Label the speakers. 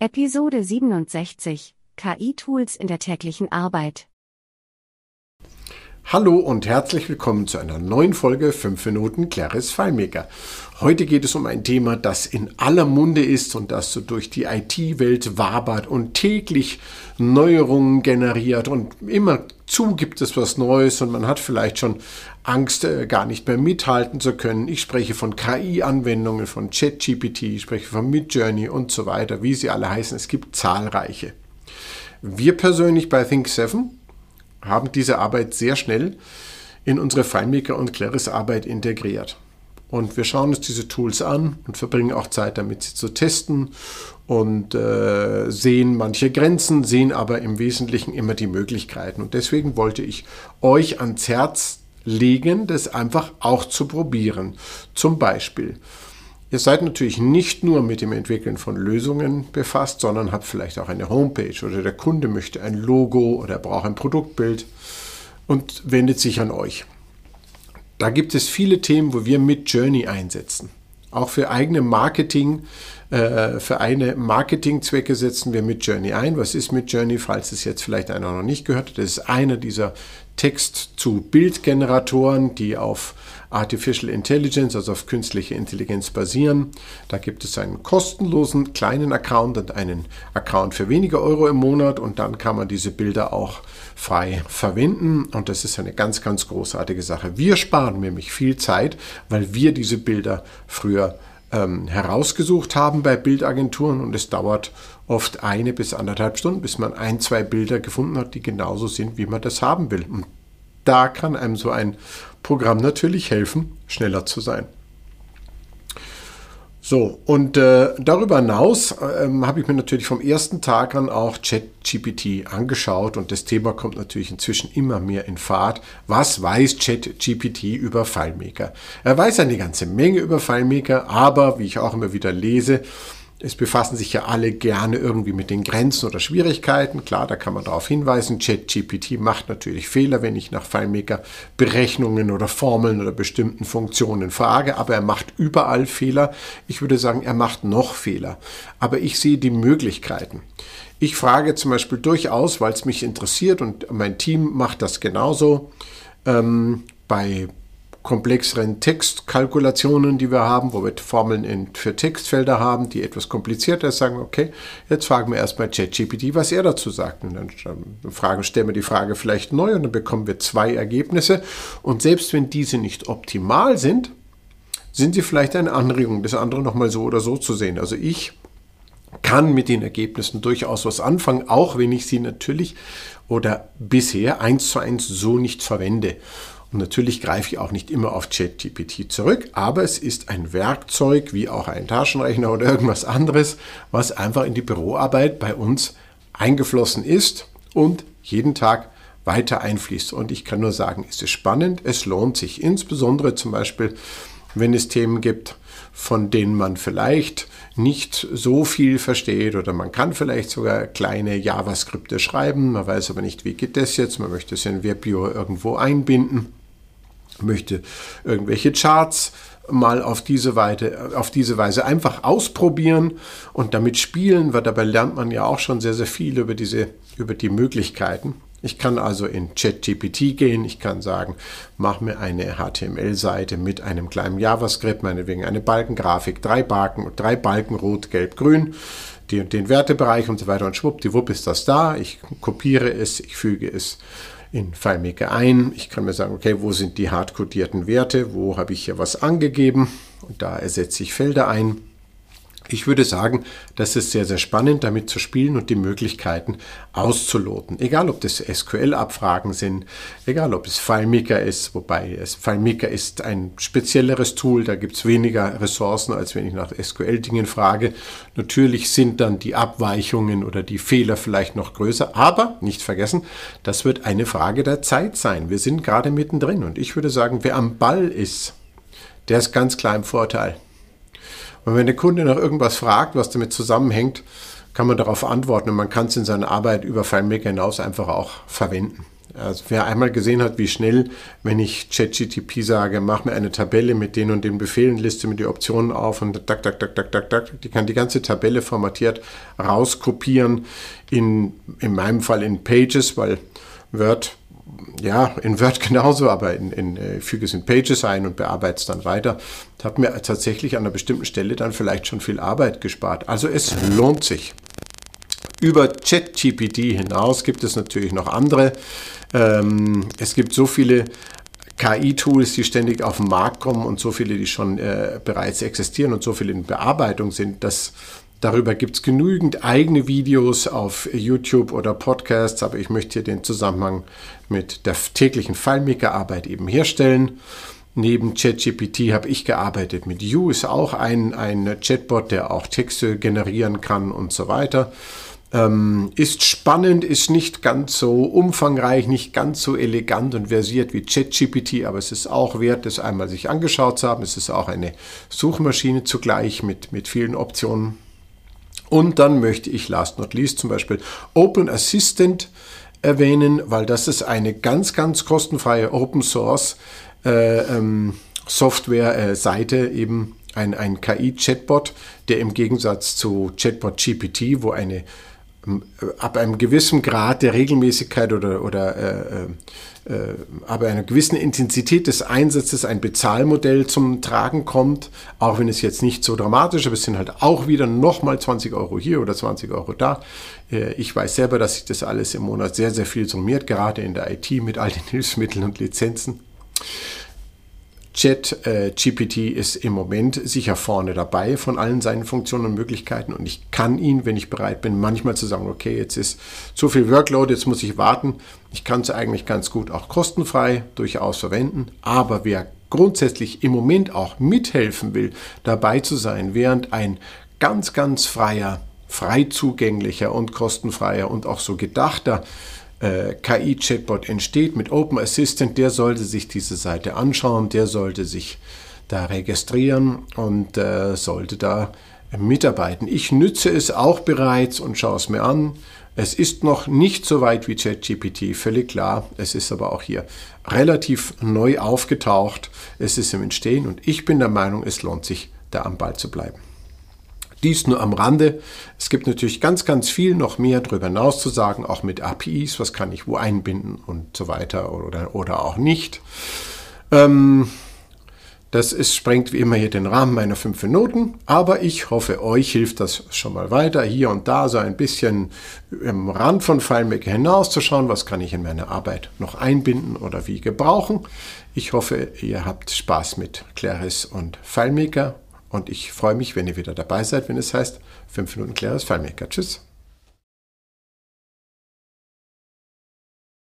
Speaker 1: Episode 67 KI-Tools in der täglichen Arbeit.
Speaker 2: Hallo und herzlich willkommen zu einer neuen Folge 5 Minuten Claris FileMaker. Heute geht es um ein Thema, das in aller Munde ist und das so durch die IT-Welt wabert und täglich Neuerungen generiert und immer zu gibt es was Neues und man hat vielleicht schon Angst, äh, gar nicht mehr mithalten zu können. Ich spreche von KI-Anwendungen, von ChatGPT, ich spreche von Midjourney und so weiter, wie sie alle heißen. Es gibt zahlreiche. Wir persönlich bei Think7 haben diese Arbeit sehr schnell in unsere FileMaker und Claris Arbeit integriert. Und wir schauen uns diese Tools an und verbringen auch Zeit damit, sie zu testen und äh, sehen manche Grenzen, sehen aber im Wesentlichen immer die Möglichkeiten. Und deswegen wollte ich euch ans Herz legen, das einfach auch zu probieren. Zum Beispiel, ihr seid natürlich nicht nur mit dem Entwickeln von Lösungen befasst, sondern habt vielleicht auch eine Homepage oder der Kunde möchte ein Logo oder er braucht ein Produktbild und wendet sich an euch. Da gibt es viele Themen, wo wir mit Journey einsetzen. Auch für eigene Marketing, äh, für eine Marketingzwecke setzen wir mit Journey ein. Was ist mit Journey, falls es jetzt vielleicht einer noch nicht gehört hat? Das ist einer dieser Text-zu-Bild-Generatoren, die auf Artificial Intelligence, also auf künstliche Intelligenz basieren. Da gibt es einen kostenlosen kleinen Account und einen Account für weniger Euro im Monat und dann kann man diese Bilder auch frei verwenden und das ist eine ganz, ganz großartige Sache. Wir sparen nämlich viel Zeit, weil wir diese Bilder früher ähm, herausgesucht haben bei Bildagenturen und es dauert oft eine bis anderthalb Stunden, bis man ein, zwei Bilder gefunden hat, die genauso sind, wie man das haben will. Und da kann einem so ein Programm natürlich helfen, schneller zu sein. So, und äh, darüber hinaus ähm, habe ich mir natürlich vom ersten Tag an auch ChatGPT angeschaut und das Thema kommt natürlich inzwischen immer mehr in Fahrt. Was weiß ChatGPT über FileMaker? Er weiß eine ganze Menge über FileMaker, aber wie ich auch immer wieder lese, es befassen sich ja alle gerne irgendwie mit den Grenzen oder Schwierigkeiten. Klar, da kann man darauf hinweisen. ChatGPT macht natürlich Fehler, wenn ich nach FileMaker Berechnungen oder Formeln oder bestimmten Funktionen frage, aber er macht überall Fehler. Ich würde sagen, er macht noch Fehler. Aber ich sehe die Möglichkeiten. Ich frage zum Beispiel durchaus, weil es mich interessiert und mein Team macht das genauso, ähm, bei komplexeren Textkalkulationen, die wir haben, wo wir Formeln in, für Textfelder haben, die etwas komplizierter sagen, okay, jetzt fragen wir erstmal ChatGPT, was er dazu sagt. Und dann fragen, stellen wir die Frage vielleicht neu und dann bekommen wir zwei Ergebnisse. Und selbst wenn diese nicht optimal sind, sind sie vielleicht eine Anregung, das andere nochmal so oder so zu sehen. Also ich kann mit den Ergebnissen durchaus was anfangen, auch wenn ich sie natürlich oder bisher eins zu eins so nicht verwende. Und natürlich greife ich auch nicht immer auf ChatGPT zurück, aber es ist ein Werkzeug wie auch ein Taschenrechner oder irgendwas anderes, was einfach in die Büroarbeit bei uns eingeflossen ist und jeden Tag weiter einfließt. Und ich kann nur sagen, es ist spannend, es lohnt sich, insbesondere zum Beispiel, wenn es Themen gibt, von denen man vielleicht nicht so viel versteht oder man kann vielleicht sogar kleine JavaScripte schreiben, man weiß aber nicht, wie geht das jetzt, man möchte es in WebViewer irgendwo einbinden möchte irgendwelche Charts mal auf diese, Weise, auf diese Weise einfach ausprobieren und damit spielen, weil dabei lernt man ja auch schon sehr, sehr viel über, diese, über die Möglichkeiten. Ich kann also in ChatGPT gehen, ich kann sagen, mach mir eine HTML-Seite mit einem kleinen JavaScript, meinetwegen eine Balkengrafik, drei Balken, drei Balken rot, gelb, grün, den, den Wertebereich und so weiter und schwuppdiwupp ist das da. Ich kopiere es, ich füge es in FileMaker ein. Ich kann mir sagen, okay, wo sind die hardcodierten Werte? Wo habe ich hier was angegeben? Und da ersetze ich Felder ein. Ich würde sagen, das ist sehr, sehr spannend, damit zu spielen und die Möglichkeiten auszuloten. Egal, ob das SQL-Abfragen sind, egal, ob es FileMaker ist, wobei es FileMaker ist ein spezielleres Tool, da gibt es weniger Ressourcen, als wenn ich nach SQL-Dingen frage. Natürlich sind dann die Abweichungen oder die Fehler vielleicht noch größer, aber nicht vergessen, das wird eine Frage der Zeit sein. Wir sind gerade mittendrin und ich würde sagen, wer am Ball ist, der ist ganz klar im Vorteil. Und wenn der Kunde nach irgendwas fragt, was damit zusammenhängt, kann man darauf antworten und man kann es in seiner Arbeit über FileMaker hinaus einfach auch verwenden. Also wer einmal gesehen hat, wie schnell, wenn ich ChatGTP sage, mach mir eine Tabelle mit den und den Befehlen, liste mir die Optionen auf und tak, tak, tak, tak, tak, tak, die kann die ganze Tabelle formatiert rauskopieren, in, in meinem Fall in Pages, weil Word, ja, in Word genauso, aber in, in, äh, füge es in Pages ein und bearbeite es dann weiter. Das hat mir tatsächlich an einer bestimmten Stelle dann vielleicht schon viel Arbeit gespart. Also es lohnt sich. Über ChatGPT hinaus gibt es natürlich noch andere. Ähm, es gibt so viele KI-Tools, die ständig auf den Markt kommen und so viele, die schon äh, bereits existieren und so viele in Bearbeitung sind, dass Darüber gibt es genügend eigene Videos auf YouTube oder Podcasts, aber ich möchte hier den Zusammenhang mit der täglichen FileMaker-Arbeit eben herstellen. Neben ChatGPT habe ich gearbeitet mit You, ist auch ein, ein Chatbot, der auch Texte generieren kann und so weiter. Ähm, ist spannend, ist nicht ganz so umfangreich, nicht ganz so elegant und versiert wie ChatGPT, aber es ist auch wert, das einmal sich angeschaut zu haben. Es ist auch eine Suchmaschine zugleich mit, mit vielen Optionen. Und dann möchte ich last not least zum Beispiel Open Assistant erwähnen, weil das ist eine ganz, ganz kostenfreie Open Source äh, ähm, Software-Seite äh, eben ein, ein KI-Chatbot, der im Gegensatz zu Chatbot GPT, wo eine ab einem gewissen Grad der Regelmäßigkeit oder, oder äh, äh, äh, ab einer gewissen Intensität des Einsatzes ein Bezahlmodell zum Tragen kommt, auch wenn es jetzt nicht so dramatisch, ist, aber es sind halt auch wieder nochmal 20 Euro hier oder 20 Euro da. Äh, ich weiß selber, dass sich das alles im Monat sehr, sehr viel summiert, gerade in der IT mit all den Hilfsmitteln und Lizenzen. Chat äh, GPT ist im Moment sicher vorne dabei von allen seinen Funktionen und Möglichkeiten und ich kann ihn, wenn ich bereit bin, manchmal zu sagen, okay, jetzt ist zu viel Workload, jetzt muss ich warten. Ich kann es eigentlich ganz gut auch kostenfrei durchaus verwenden, aber wer grundsätzlich im Moment auch mithelfen will, dabei zu sein, während ein ganz, ganz freier, frei zugänglicher und kostenfreier und auch so gedachter äh, KI-Chatbot entsteht mit Open Assistant, der sollte sich diese Seite anschauen, der sollte sich da registrieren und äh, sollte da mitarbeiten. Ich nütze es auch bereits und schaue es mir an. Es ist noch nicht so weit wie ChatGPT, völlig klar. Es ist aber auch hier relativ neu aufgetaucht. Es ist im Entstehen und ich bin der Meinung, es lohnt sich, da am Ball zu bleiben. Dies nur am Rande. Es gibt natürlich ganz, ganz viel noch mehr darüber hinaus zu sagen, auch mit APIs, was kann ich wo einbinden und so weiter oder, oder auch nicht. Ähm, das ist, sprengt wie immer hier den Rahmen meiner fünf Minuten, aber ich hoffe, euch hilft das schon mal weiter, hier und da so ein bisschen im Rand von FileMaker hinauszuschauen, was kann ich in meine Arbeit noch einbinden oder wie gebrauchen. Ich hoffe, ihr habt Spaß mit Claris und FileMaker und ich freue mich, wenn ihr wieder dabei seid, wenn es heißt 5 Minuten Claris FileMaker. Tschüss.